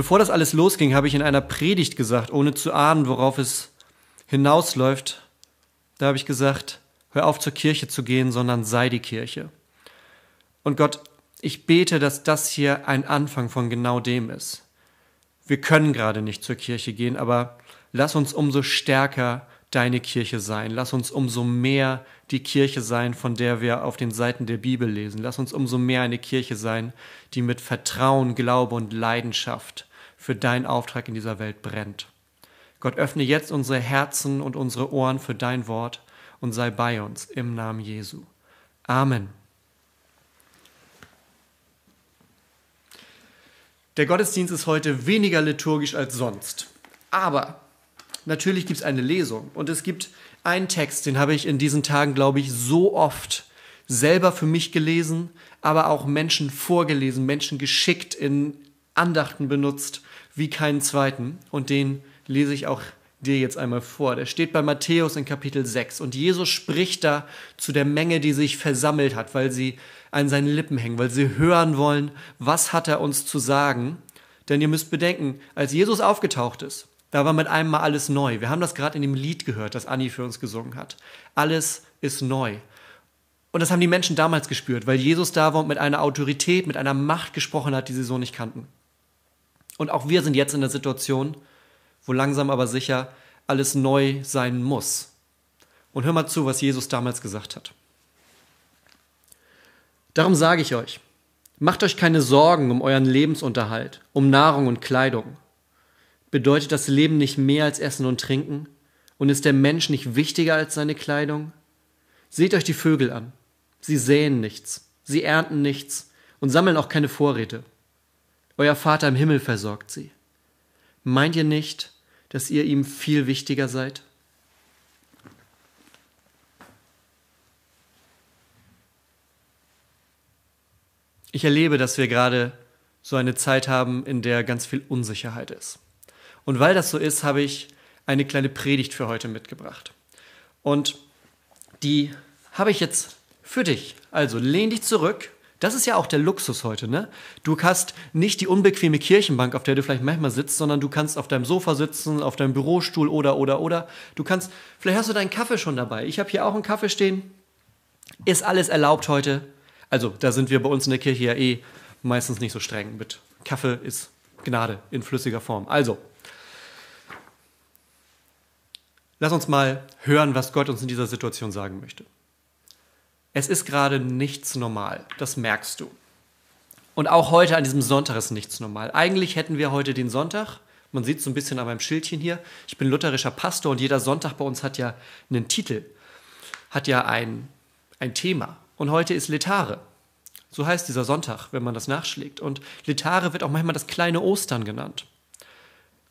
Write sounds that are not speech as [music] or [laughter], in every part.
Bevor das alles losging, habe ich in einer Predigt gesagt, ohne zu ahnen, worauf es hinausläuft, da habe ich gesagt, hör auf zur Kirche zu gehen, sondern sei die Kirche. Und Gott, ich bete, dass das hier ein Anfang von genau dem ist. Wir können gerade nicht zur Kirche gehen, aber lass uns umso stärker deine Kirche sein. Lass uns umso mehr die Kirche sein, von der wir auf den Seiten der Bibel lesen. Lass uns umso mehr eine Kirche sein, die mit Vertrauen, Glaube und Leidenschaft für deinen Auftrag in dieser Welt brennt. Gott, öffne jetzt unsere Herzen und unsere Ohren für dein Wort und sei bei uns im Namen Jesu. Amen. Der Gottesdienst ist heute weniger liturgisch als sonst. Aber natürlich gibt es eine Lesung und es gibt einen Text, den habe ich in diesen Tagen, glaube ich, so oft selber für mich gelesen, aber auch Menschen vorgelesen, Menschen geschickt in Andachten benutzt wie keinen zweiten. Und den lese ich auch dir jetzt einmal vor. Der steht bei Matthäus in Kapitel 6. Und Jesus spricht da zu der Menge, die sich versammelt hat, weil sie an seinen Lippen hängen, weil sie hören wollen, was hat er uns zu sagen. Denn ihr müsst bedenken, als Jesus aufgetaucht ist, da war mit einem Mal alles neu. Wir haben das gerade in dem Lied gehört, das Anni für uns gesungen hat. Alles ist neu. Und das haben die Menschen damals gespürt, weil Jesus da war und mit einer Autorität, mit einer Macht gesprochen hat, die sie so nicht kannten. Und auch wir sind jetzt in der Situation, wo langsam aber sicher alles neu sein muss. Und hör mal zu, was Jesus damals gesagt hat. Darum sage ich euch, macht euch keine Sorgen um euren Lebensunterhalt, um Nahrung und Kleidung. Bedeutet das Leben nicht mehr als Essen und Trinken? Und ist der Mensch nicht wichtiger als seine Kleidung? Seht euch die Vögel an. Sie säen nichts, sie ernten nichts und sammeln auch keine Vorräte. Euer Vater im Himmel versorgt sie. Meint ihr nicht, dass ihr ihm viel wichtiger seid? Ich erlebe, dass wir gerade so eine Zeit haben, in der ganz viel Unsicherheit ist. Und weil das so ist, habe ich eine kleine Predigt für heute mitgebracht. Und die habe ich jetzt für dich. Also lehn dich zurück das ist ja auch der Luxus heute, ne? Du hast nicht die unbequeme Kirchenbank, auf der du vielleicht manchmal sitzt, sondern du kannst auf deinem Sofa sitzen, auf deinem Bürostuhl oder, oder, oder. Du kannst, vielleicht hast du deinen Kaffee schon dabei. Ich habe hier auch einen Kaffee stehen. Ist alles erlaubt heute? Also, da sind wir bei uns in der Kirche ja eh meistens nicht so streng mit. Kaffee ist Gnade in flüssiger Form. Also, lass uns mal hören, was Gott uns in dieser Situation sagen möchte. Es ist gerade nichts normal, das merkst du. Und auch heute an diesem Sonntag ist nichts normal. Eigentlich hätten wir heute den Sonntag, man sieht es so ein bisschen an meinem Schildchen hier, ich bin lutherischer Pastor und jeder Sonntag bei uns hat ja einen Titel, hat ja ein, ein Thema. Und heute ist Letare. So heißt dieser Sonntag, wenn man das nachschlägt. Und Letare wird auch manchmal das kleine Ostern genannt.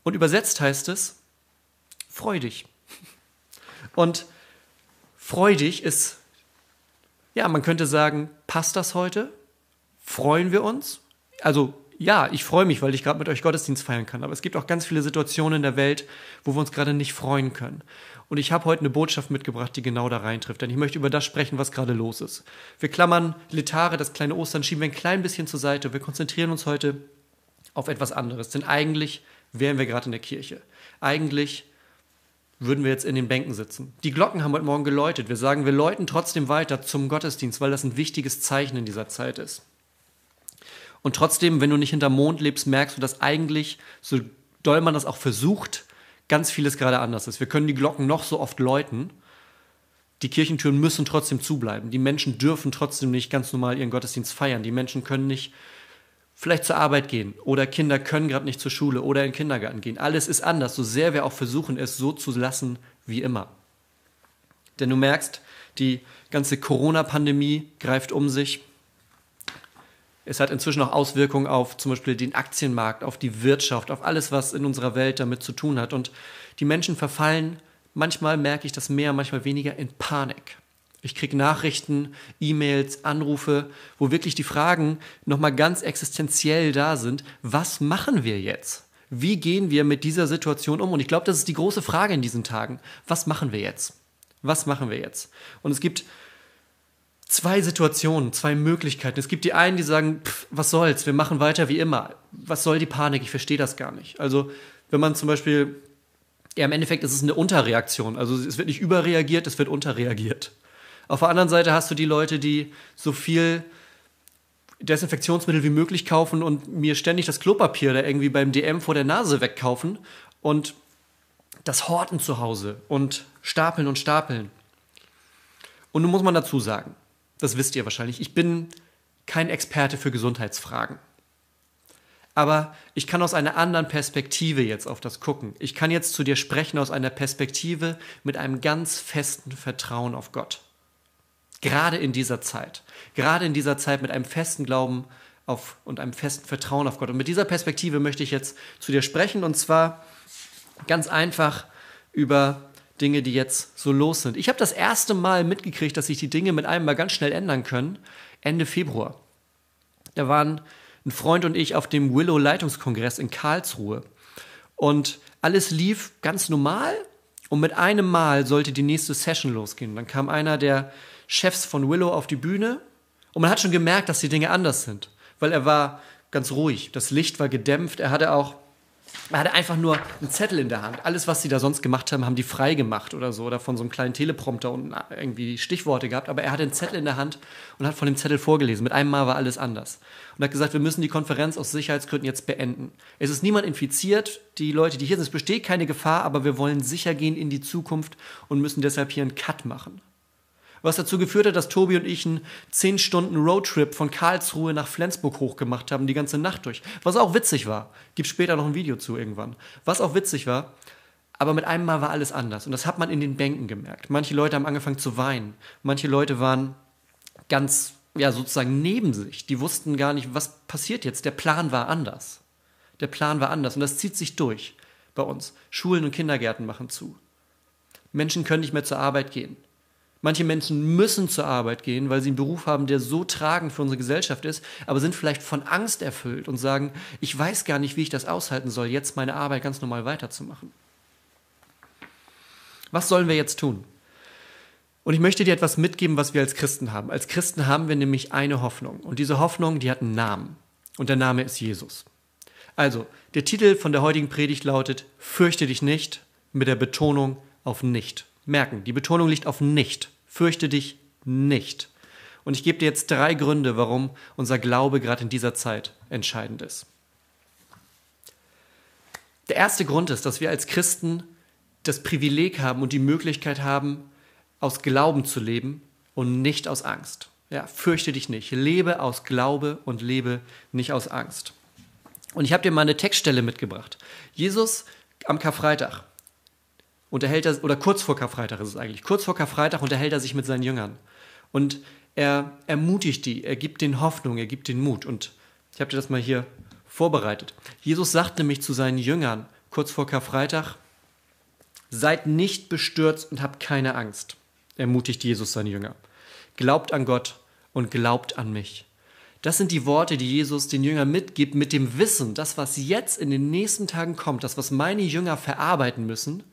Und übersetzt heißt es freudig. Und freudig ist ja, man könnte sagen, passt das heute? Freuen wir uns? Also ja, ich freue mich, weil ich gerade mit euch Gottesdienst feiern kann. Aber es gibt auch ganz viele Situationen in der Welt, wo wir uns gerade nicht freuen können. Und ich habe heute eine Botschaft mitgebracht, die genau da reintrifft. Denn ich möchte über das sprechen, was gerade los ist. Wir klammern Letare, das kleine Ostern, schieben wir ein klein bisschen zur Seite. Wir konzentrieren uns heute auf etwas anderes. Denn eigentlich wären wir gerade in der Kirche. Eigentlich würden wir jetzt in den Bänken sitzen. Die Glocken haben heute Morgen geläutet. Wir sagen, wir läuten trotzdem weiter zum Gottesdienst, weil das ein wichtiges Zeichen in dieser Zeit ist. Und trotzdem, wenn du nicht hinterm Mond lebst, merkst du, dass eigentlich, so doll man das auch versucht, ganz vieles gerade anders ist. Wir können die Glocken noch so oft läuten. Die Kirchentüren müssen trotzdem zubleiben. Die Menschen dürfen trotzdem nicht ganz normal ihren Gottesdienst feiern. Die Menschen können nicht vielleicht zur Arbeit gehen oder Kinder können gerade nicht zur Schule oder in den Kindergarten gehen. Alles ist anders, so sehr wir auch versuchen, es so zu lassen wie immer. Denn du merkst, die ganze Corona-Pandemie greift um sich. Es hat inzwischen auch Auswirkungen auf zum Beispiel den Aktienmarkt, auf die Wirtschaft, auf alles, was in unserer Welt damit zu tun hat. Und die Menschen verfallen, manchmal merke ich das mehr, manchmal weniger, in Panik. Ich kriege Nachrichten, E-Mails, Anrufe, wo wirklich die Fragen nochmal ganz existenziell da sind. Was machen wir jetzt? Wie gehen wir mit dieser Situation um? Und ich glaube, das ist die große Frage in diesen Tagen. Was machen wir jetzt? Was machen wir jetzt? Und es gibt zwei Situationen, zwei Möglichkeiten. Es gibt die einen, die sagen, pff, was soll's, wir machen weiter wie immer. Was soll die Panik? Ich verstehe das gar nicht. Also, wenn man zum Beispiel, ja, im Endeffekt ist es eine Unterreaktion. Also, es wird nicht überreagiert, es wird unterreagiert. Auf der anderen Seite hast du die Leute, die so viel Desinfektionsmittel wie möglich kaufen und mir ständig das Klopapier da irgendwie beim DM vor der Nase wegkaufen und das Horten zu Hause und stapeln und stapeln. Und nun muss man dazu sagen, das wisst ihr wahrscheinlich, ich bin kein Experte für Gesundheitsfragen. Aber ich kann aus einer anderen Perspektive jetzt auf das gucken. Ich kann jetzt zu dir sprechen aus einer Perspektive mit einem ganz festen Vertrauen auf Gott. Gerade in dieser Zeit. Gerade in dieser Zeit mit einem festen Glauben auf und einem festen Vertrauen auf Gott. Und mit dieser Perspektive möchte ich jetzt zu dir sprechen und zwar ganz einfach über Dinge, die jetzt so los sind. Ich habe das erste Mal mitgekriegt, dass sich die Dinge mit einem mal ganz schnell ändern können, Ende Februar. Da waren ein Freund und ich auf dem Willow Leitungskongress in Karlsruhe. Und alles lief ganz normal und mit einem Mal sollte die nächste Session losgehen. Dann kam einer der Chefs von Willow auf die Bühne und man hat schon gemerkt, dass die Dinge anders sind, weil er war ganz ruhig, das Licht war gedämpft, er hatte auch er hatte einfach nur einen Zettel in der Hand. Alles, was sie da sonst gemacht haben, haben die frei gemacht oder so. Oder von so einem kleinen Teleprompter und irgendwie Stichworte gehabt. Aber er hatte einen Zettel in der Hand und hat von dem Zettel vorgelesen. Mit einem Mal war alles anders. Und hat gesagt, wir müssen die Konferenz aus Sicherheitsgründen jetzt beenden. Es ist niemand infiziert. Die Leute, die hier sind, es besteht keine Gefahr, aber wir wollen sicher gehen in die Zukunft und müssen deshalb hier einen Cut machen was dazu geführt hat, dass Tobi und ich einen 10 Stunden Roadtrip von Karlsruhe nach Flensburg hochgemacht haben, die ganze Nacht durch. Was auch witzig war. Gibt später noch ein Video zu irgendwann. Was auch witzig war. Aber mit einem Mal war alles anders. Und das hat man in den Bänken gemerkt. Manche Leute haben angefangen zu weinen. Manche Leute waren ganz, ja, sozusagen neben sich. Die wussten gar nicht, was passiert jetzt. Der Plan war anders. Der Plan war anders. Und das zieht sich durch bei uns. Schulen und Kindergärten machen zu. Menschen können nicht mehr zur Arbeit gehen. Manche Menschen müssen zur Arbeit gehen, weil sie einen Beruf haben, der so tragend für unsere Gesellschaft ist, aber sind vielleicht von Angst erfüllt und sagen, ich weiß gar nicht, wie ich das aushalten soll, jetzt meine Arbeit ganz normal weiterzumachen. Was sollen wir jetzt tun? Und ich möchte dir etwas mitgeben, was wir als Christen haben. Als Christen haben wir nämlich eine Hoffnung. Und diese Hoffnung, die hat einen Namen. Und der Name ist Jesus. Also, der Titel von der heutigen Predigt lautet, Fürchte dich nicht, mit der Betonung auf nicht merken, die Betonung liegt auf nicht. Fürchte dich nicht. Und ich gebe dir jetzt drei Gründe, warum unser Glaube gerade in dieser Zeit entscheidend ist. Der erste Grund ist, dass wir als Christen das Privileg haben und die Möglichkeit haben, aus Glauben zu leben und nicht aus Angst. Ja, fürchte dich nicht. Lebe aus Glaube und lebe nicht aus Angst. Und ich habe dir mal eine Textstelle mitgebracht. Jesus am Karfreitag unterhält er, oder kurz vor Karfreitag ist es eigentlich, kurz vor Karfreitag unterhält er sich mit seinen Jüngern. Und er ermutigt die, er gibt den Hoffnung, er gibt den Mut. Und ich habe dir das mal hier vorbereitet. Jesus sagt nämlich zu seinen Jüngern kurz vor Karfreitag, seid nicht bestürzt und habt keine Angst, ermutigt Jesus seine Jünger. Glaubt an Gott und glaubt an mich. Das sind die Worte, die Jesus den Jüngern mitgibt, mit dem Wissen, das, was jetzt in den nächsten Tagen kommt, das, was meine Jünger verarbeiten müssen,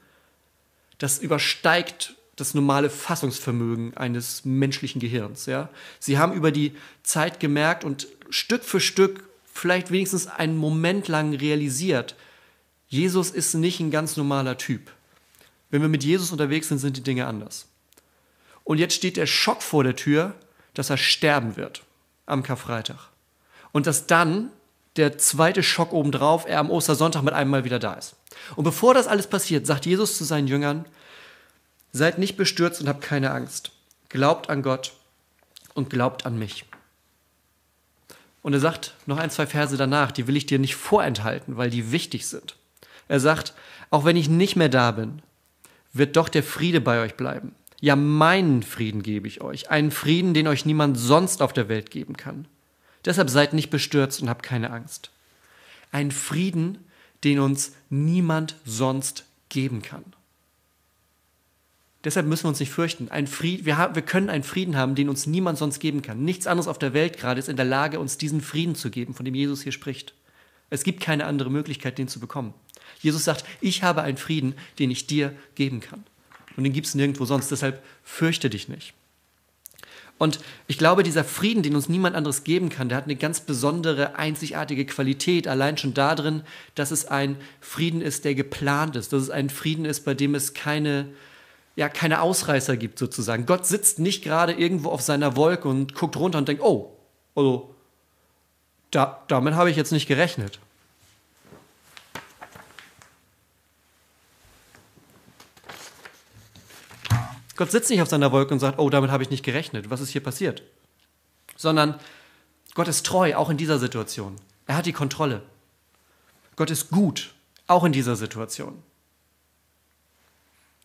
das übersteigt das normale Fassungsvermögen eines menschlichen Gehirns. Ja? Sie haben über die Zeit gemerkt und Stück für Stück vielleicht wenigstens einen Moment lang realisiert, Jesus ist nicht ein ganz normaler Typ. Wenn wir mit Jesus unterwegs sind, sind die Dinge anders. Und jetzt steht der Schock vor der Tür, dass er sterben wird am Karfreitag. Und dass dann der zweite Schock obendrauf, er am Ostersonntag mit einem Mal wieder da ist. Und bevor das alles passiert, sagt Jesus zu seinen Jüngern, seid nicht bestürzt und habt keine Angst. Glaubt an Gott und glaubt an mich. Und er sagt noch ein, zwei Verse danach, die will ich dir nicht vorenthalten, weil die wichtig sind. Er sagt, auch wenn ich nicht mehr da bin, wird doch der Friede bei euch bleiben. Ja, meinen Frieden gebe ich euch, einen Frieden, den euch niemand sonst auf der Welt geben kann. Deshalb seid nicht bestürzt und habt keine Angst. Ein Frieden, den uns niemand sonst geben kann. Deshalb müssen wir uns nicht fürchten. Ein Fried, wir, haben, wir können einen Frieden haben, den uns niemand sonst geben kann. Nichts anderes auf der Welt gerade ist in der Lage, uns diesen Frieden zu geben, von dem Jesus hier spricht. Es gibt keine andere Möglichkeit, den zu bekommen. Jesus sagt, ich habe einen Frieden, den ich dir geben kann. Und den gibt es nirgendwo sonst. Deshalb fürchte dich nicht. Und ich glaube, dieser Frieden, den uns niemand anderes geben kann, der hat eine ganz besondere, einzigartige Qualität, allein schon darin, dass es ein Frieden ist, der geplant ist, dass es ein Frieden ist, bei dem es keine, ja, keine Ausreißer gibt, sozusagen. Gott sitzt nicht gerade irgendwo auf seiner Wolke und guckt runter und denkt, oh, also, da, damit habe ich jetzt nicht gerechnet. Gott sitzt nicht auf seiner Wolke und sagt, oh, damit habe ich nicht gerechnet, was ist hier passiert? Sondern Gott ist treu, auch in dieser Situation. Er hat die Kontrolle. Gott ist gut, auch in dieser Situation.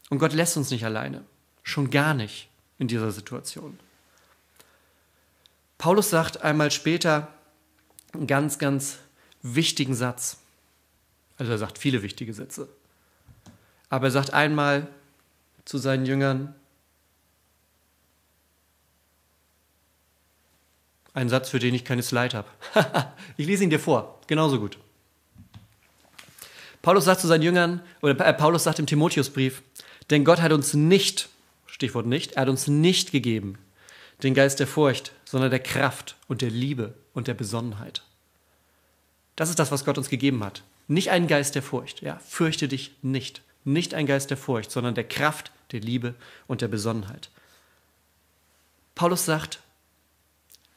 Und Gott lässt uns nicht alleine, schon gar nicht in dieser Situation. Paulus sagt einmal später einen ganz, ganz wichtigen Satz. Also er sagt viele wichtige Sätze. Aber er sagt einmal zu seinen Jüngern, Ein Satz, für den ich keine Slide habe. [laughs] ich lese ihn dir vor, genauso gut. Paulus sagt zu seinen Jüngern, oder äh, Paulus sagt im Timotheusbrief, denn Gott hat uns nicht, Stichwort nicht, er hat uns nicht gegeben, den Geist der Furcht, sondern der Kraft und der Liebe und der Besonnenheit. Das ist das, was Gott uns gegeben hat. Nicht ein Geist der Furcht, ja, fürchte dich nicht. Nicht ein Geist der Furcht, sondern der Kraft, der Liebe und der Besonnenheit. Paulus sagt,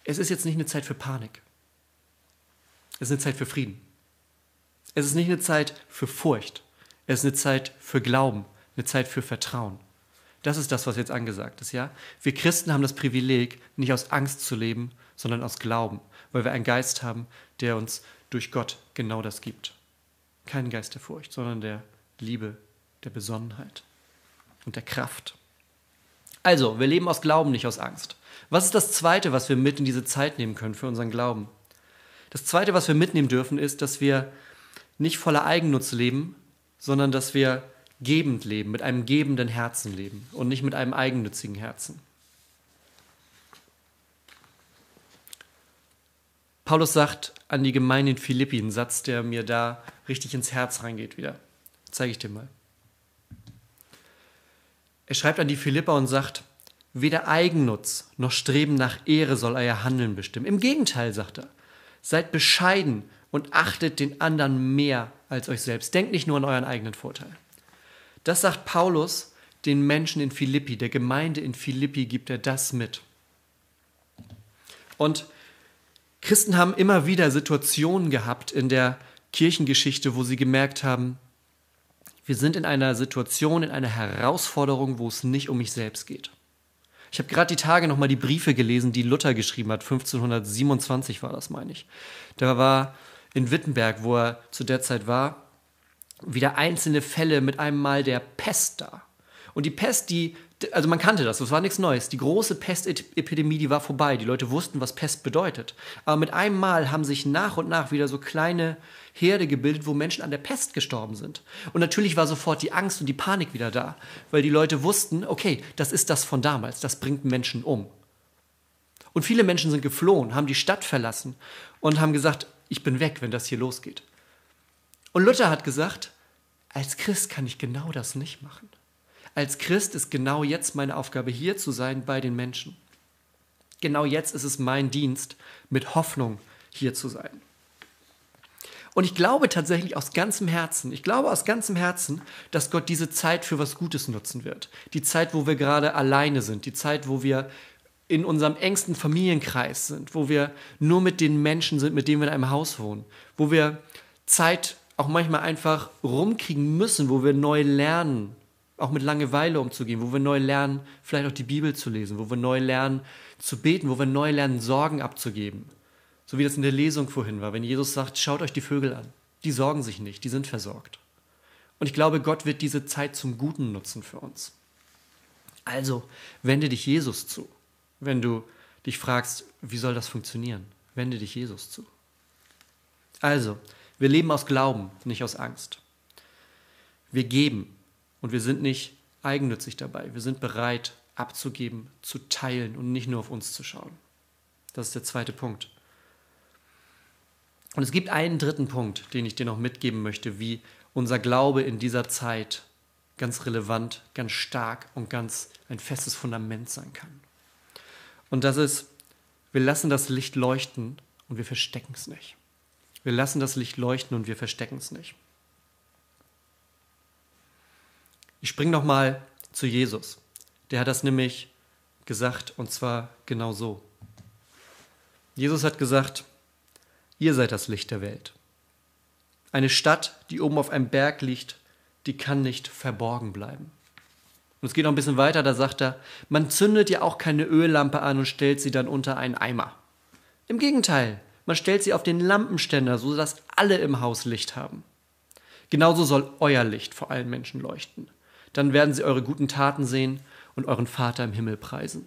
es ist jetzt nicht eine Zeit für Panik. Es ist eine Zeit für Frieden. Es ist nicht eine Zeit für Furcht. Es ist eine Zeit für Glauben, eine Zeit für Vertrauen. Das ist das, was jetzt angesagt ist, ja? Wir Christen haben das Privileg, nicht aus Angst zu leben, sondern aus Glauben, weil wir einen Geist haben, der uns durch Gott genau das gibt. Kein Geist der Furcht, sondern der Liebe, der Besonnenheit und der Kraft. Also, wir leben aus Glauben, nicht aus Angst. Was ist das Zweite, was wir mit in diese Zeit nehmen können für unseren Glauben? Das Zweite, was wir mitnehmen dürfen, ist, dass wir nicht voller Eigennutz leben, sondern dass wir gebend leben, mit einem gebenden Herzen leben und nicht mit einem eigennützigen Herzen. Paulus sagt an die Gemeinde in Philippi einen Satz, der mir da richtig ins Herz reingeht wieder. Zeige ich dir mal. Er schreibt an die Philipper und sagt, Weder Eigennutz noch Streben nach Ehre soll euer Handeln bestimmen. Im Gegenteil, sagt er, seid bescheiden und achtet den anderen mehr als euch selbst. Denkt nicht nur an euren eigenen Vorteil. Das sagt Paulus den Menschen in Philippi, der Gemeinde in Philippi gibt er das mit. Und Christen haben immer wieder Situationen gehabt in der Kirchengeschichte, wo sie gemerkt haben, wir sind in einer Situation, in einer Herausforderung, wo es nicht um mich selbst geht. Ich habe gerade die Tage nochmal die Briefe gelesen, die Luther geschrieben hat. 1527 war das, meine ich. Da war in Wittenberg, wo er zu der Zeit war, wieder einzelne Fälle mit einem Mal der Pest da. Und die Pest, die, also man kannte das, das war nichts Neues. Die große Pestepidemie, die war vorbei. Die Leute wussten, was Pest bedeutet. Aber mit einem Mal haben sich nach und nach wieder so kleine Herde gebildet, wo Menschen an der Pest gestorben sind. Und natürlich war sofort die Angst und die Panik wieder da, weil die Leute wussten, okay, das ist das von damals, das bringt Menschen um. Und viele Menschen sind geflohen, haben die Stadt verlassen und haben gesagt, ich bin weg, wenn das hier losgeht. Und Luther hat gesagt, als Christ kann ich genau das nicht machen. Als Christ ist genau jetzt meine Aufgabe, hier zu sein bei den Menschen. Genau jetzt ist es mein Dienst, mit Hoffnung hier zu sein. Und ich glaube tatsächlich aus ganzem Herzen, ich glaube aus ganzem Herzen, dass Gott diese Zeit für was Gutes nutzen wird. Die Zeit, wo wir gerade alleine sind, die Zeit, wo wir in unserem engsten Familienkreis sind, wo wir nur mit den Menschen sind, mit denen wir in einem Haus wohnen, wo wir Zeit auch manchmal einfach rumkriegen müssen, wo wir neu lernen, auch mit Langeweile umzugehen, wo wir neu lernen, vielleicht auch die Bibel zu lesen, wo wir neu lernen zu beten, wo wir neu lernen, Sorgen abzugeben. So wie das in der Lesung vorhin war, wenn Jesus sagt, schaut euch die Vögel an. Die sorgen sich nicht, die sind versorgt. Und ich glaube, Gott wird diese Zeit zum Guten nutzen für uns. Also wende dich Jesus zu, wenn du dich fragst, wie soll das funktionieren? Wende dich Jesus zu. Also, wir leben aus Glauben, nicht aus Angst. Wir geben und wir sind nicht eigennützig dabei. Wir sind bereit, abzugeben, zu teilen und nicht nur auf uns zu schauen. Das ist der zweite Punkt. Und es gibt einen dritten Punkt, den ich dir noch mitgeben möchte, wie unser Glaube in dieser Zeit ganz relevant, ganz stark und ganz ein festes Fundament sein kann. Und das ist, wir lassen das Licht leuchten und wir verstecken es nicht. Wir lassen das Licht leuchten und wir verstecken es nicht. Ich springe nochmal zu Jesus. Der hat das nämlich gesagt und zwar genau so. Jesus hat gesagt, ihr seid das Licht der Welt. Eine Stadt, die oben auf einem Berg liegt, die kann nicht verborgen bleiben. Und es geht noch ein bisschen weiter, da sagt er, man zündet ja auch keine Öllampe an und stellt sie dann unter einen Eimer. Im Gegenteil, man stellt sie auf den Lampenständer, sodass alle im Haus Licht haben. Genauso soll euer Licht vor allen Menschen leuchten. Dann werden sie eure guten Taten sehen und euren Vater im Himmel preisen.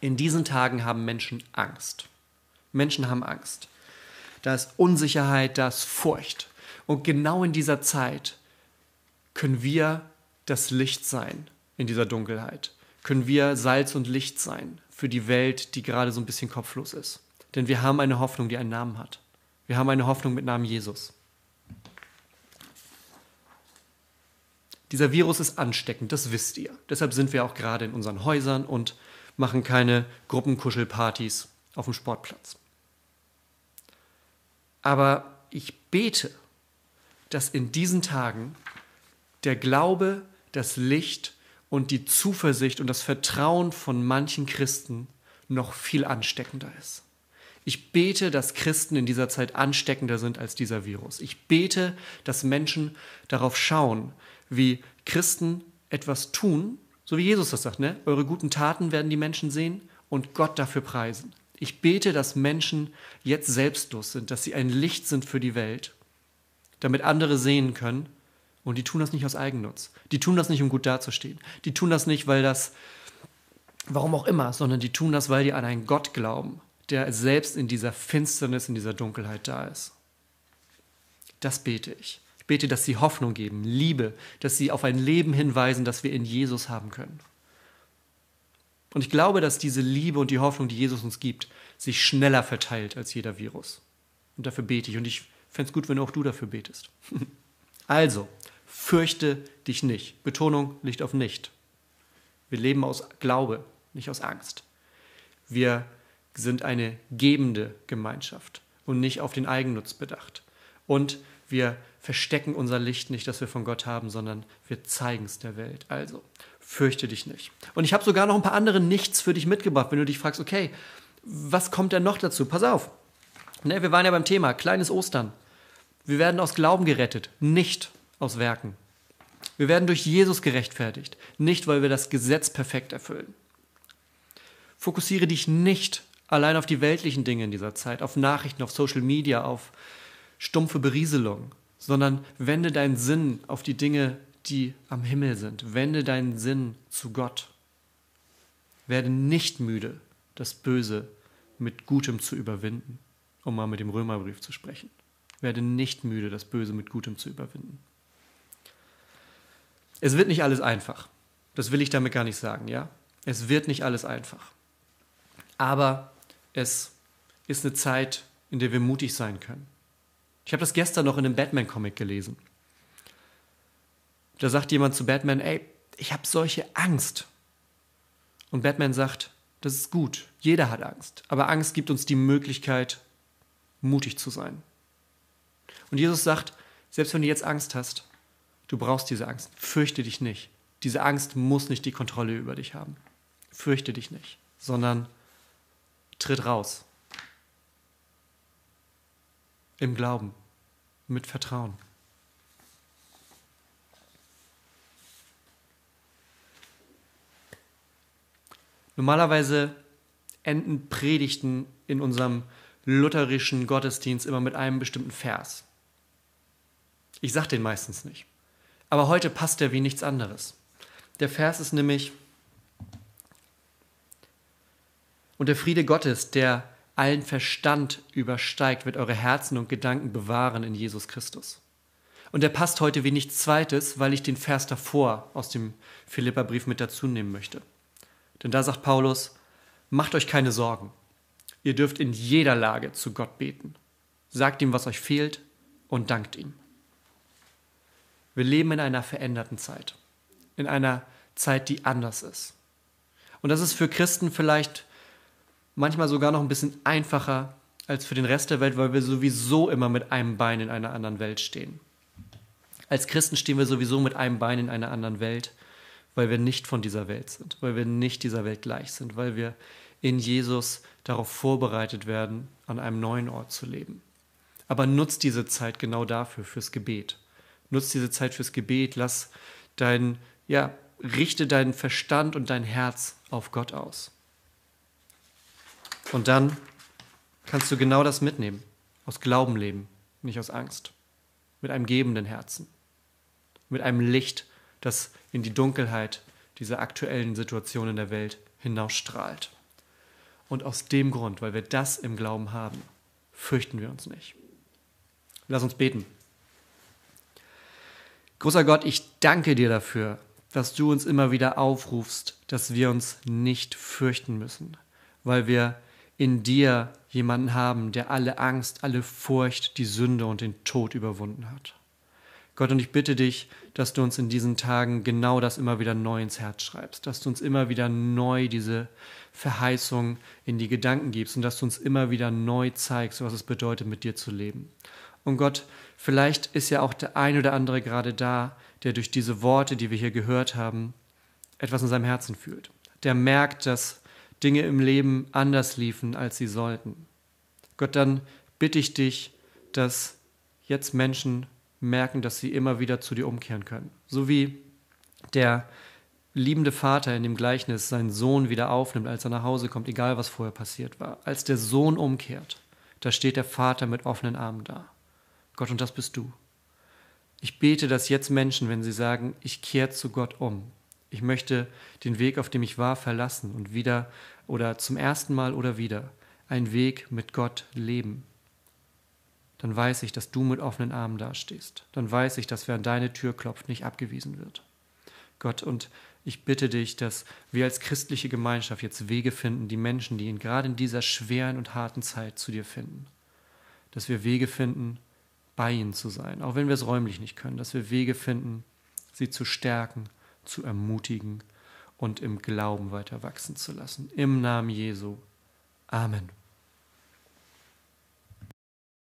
In diesen Tagen haben Menschen Angst. Menschen haben Angst. Da ist Unsicherheit, da ist Furcht. Und genau in dieser Zeit können wir das Licht sein in dieser Dunkelheit. Können wir Salz und Licht sein für die Welt, die gerade so ein bisschen kopflos ist. Denn wir haben eine Hoffnung, die einen Namen hat. Wir haben eine Hoffnung mit Namen Jesus. Dieser Virus ist ansteckend, das wisst ihr. Deshalb sind wir auch gerade in unseren Häusern und machen keine Gruppenkuschelpartys auf dem Sportplatz. Aber ich bete, dass in diesen Tagen der Glaube, das Licht und die Zuversicht und das Vertrauen von manchen Christen noch viel ansteckender ist. Ich bete, dass Christen in dieser Zeit ansteckender sind als dieser Virus. Ich bete, dass Menschen darauf schauen, wie Christen etwas tun, so wie Jesus das sagt, ne? Eure guten Taten werden die Menschen sehen und Gott dafür preisen. Ich bete, dass Menschen jetzt selbstlos sind, dass sie ein Licht sind für die Welt, damit andere sehen können. Und die tun das nicht aus Eigennutz. Die tun das nicht, um gut dazustehen. Die tun das nicht, weil das, warum auch immer, sondern die tun das, weil die an einen Gott glauben, der selbst in dieser Finsternis, in dieser Dunkelheit da ist. Das bete ich. Ich bete, dass sie Hoffnung geben, Liebe, dass sie auf ein Leben hinweisen, das wir in Jesus haben können. Und ich glaube, dass diese Liebe und die Hoffnung, die Jesus uns gibt, sich schneller verteilt als jeder Virus. Und dafür bete ich. Und ich fände es gut, wenn auch du dafür betest. [laughs] also, fürchte dich nicht. Betonung liegt auf nicht. Wir leben aus Glaube, nicht aus Angst. Wir sind eine gebende Gemeinschaft und nicht auf den Eigennutz bedacht. Und wir verstecken unser Licht nicht, das wir von Gott haben, sondern wir zeigen es der Welt. Also, fürchte dich nicht. Und ich habe sogar noch ein paar andere Nichts für dich mitgebracht, wenn du dich fragst, okay, was kommt denn noch dazu? Pass auf. Ne, wir waren ja beim Thema, kleines Ostern. Wir werden aus Glauben gerettet, nicht aus Werken. Wir werden durch Jesus gerechtfertigt, nicht weil wir das Gesetz perfekt erfüllen. Fokussiere dich nicht allein auf die weltlichen Dinge in dieser Zeit, auf Nachrichten, auf Social Media, auf stumpfe Berieselung, sondern wende deinen Sinn auf die Dinge, die am Himmel sind. Wende deinen Sinn zu Gott. Werde nicht müde, das Böse mit Gutem zu überwinden, um mal mit dem Römerbrief zu sprechen. Werde nicht müde, das Böse mit Gutem zu überwinden. Es wird nicht alles einfach. Das will ich damit gar nicht sagen, ja? Es wird nicht alles einfach. Aber es ist eine Zeit, in der wir mutig sein können. Ich habe das gestern noch in einem Batman-Comic gelesen. Da sagt jemand zu Batman, ey, ich habe solche Angst. Und Batman sagt, das ist gut, jeder hat Angst, aber Angst gibt uns die Möglichkeit, mutig zu sein. Und Jesus sagt, selbst wenn du jetzt Angst hast, du brauchst diese Angst, fürchte dich nicht. Diese Angst muss nicht die Kontrolle über dich haben. Fürchte dich nicht, sondern tritt raus. Im Glauben, mit Vertrauen. Normalerweise enden Predigten in unserem lutherischen Gottesdienst immer mit einem bestimmten Vers. Ich sage den meistens nicht. Aber heute passt er wie nichts anderes. Der Vers ist nämlich, und der Friede Gottes, der allen Verstand übersteigt, wird eure Herzen und Gedanken bewahren in Jesus Christus. Und der passt heute wie nichts Zweites, weil ich den Vers davor aus dem Philipperbrief mit dazu nehmen möchte. Denn da sagt Paulus, macht euch keine Sorgen. Ihr dürft in jeder Lage zu Gott beten. Sagt ihm, was euch fehlt und dankt ihm. Wir leben in einer veränderten Zeit, in einer Zeit, die anders ist. Und das ist für Christen vielleicht manchmal sogar noch ein bisschen einfacher als für den Rest der Welt, weil wir sowieso immer mit einem Bein in einer anderen Welt stehen. Als Christen stehen wir sowieso mit einem Bein in einer anderen Welt, weil wir nicht von dieser Welt sind, weil wir nicht dieser Welt gleich sind, weil wir in Jesus darauf vorbereitet werden, an einem neuen Ort zu leben. Aber nutzt diese Zeit genau dafür, fürs Gebet. Nutzt diese Zeit fürs Gebet, lass dein, ja, richte deinen Verstand und dein Herz auf Gott aus. Und dann kannst du genau das mitnehmen. Aus Glauben leben, nicht aus Angst. Mit einem gebenden Herzen. Mit einem Licht, das in die Dunkelheit dieser aktuellen Situation in der Welt hinausstrahlt. Und aus dem Grund, weil wir das im Glauben haben, fürchten wir uns nicht. Lass uns beten. Großer Gott, ich danke dir dafür, dass du uns immer wieder aufrufst, dass wir uns nicht fürchten müssen, weil wir in dir jemanden haben, der alle Angst, alle Furcht, die Sünde und den Tod überwunden hat. Gott, und ich bitte dich, dass du uns in diesen Tagen genau das immer wieder neu ins Herz schreibst, dass du uns immer wieder neu diese Verheißung in die Gedanken gibst und dass du uns immer wieder neu zeigst, was es bedeutet, mit dir zu leben. Und Gott, vielleicht ist ja auch der ein oder andere gerade da, der durch diese Worte, die wir hier gehört haben, etwas in seinem Herzen fühlt. Der merkt, dass Dinge im Leben anders liefen, als sie sollten. Gott, dann bitte ich dich, dass jetzt Menschen merken, dass sie immer wieder zu dir umkehren können. So wie der liebende Vater in dem Gleichnis seinen Sohn wieder aufnimmt, als er nach Hause kommt, egal was vorher passiert war. Als der Sohn umkehrt, da steht der Vater mit offenen Armen da. Gott, und das bist du. Ich bete, dass jetzt Menschen, wenn sie sagen, ich kehre zu Gott um, ich möchte den Weg, auf dem ich war, verlassen und wieder oder zum ersten Mal oder wieder einen Weg mit Gott leben, dann weiß ich, dass du mit offenen Armen dastehst. Dann weiß ich, dass wer an deine Tür klopft, nicht abgewiesen wird. Gott, und ich bitte dich, dass wir als christliche Gemeinschaft jetzt Wege finden, die Menschen, die in, gerade in dieser schweren und harten Zeit zu dir finden. Dass wir Wege finden, bei ihnen zu sein, auch wenn wir es räumlich nicht können. Dass wir Wege finden, sie zu stärken, zu ermutigen und im Glauben weiter wachsen zu lassen. Im Namen Jesu. Amen.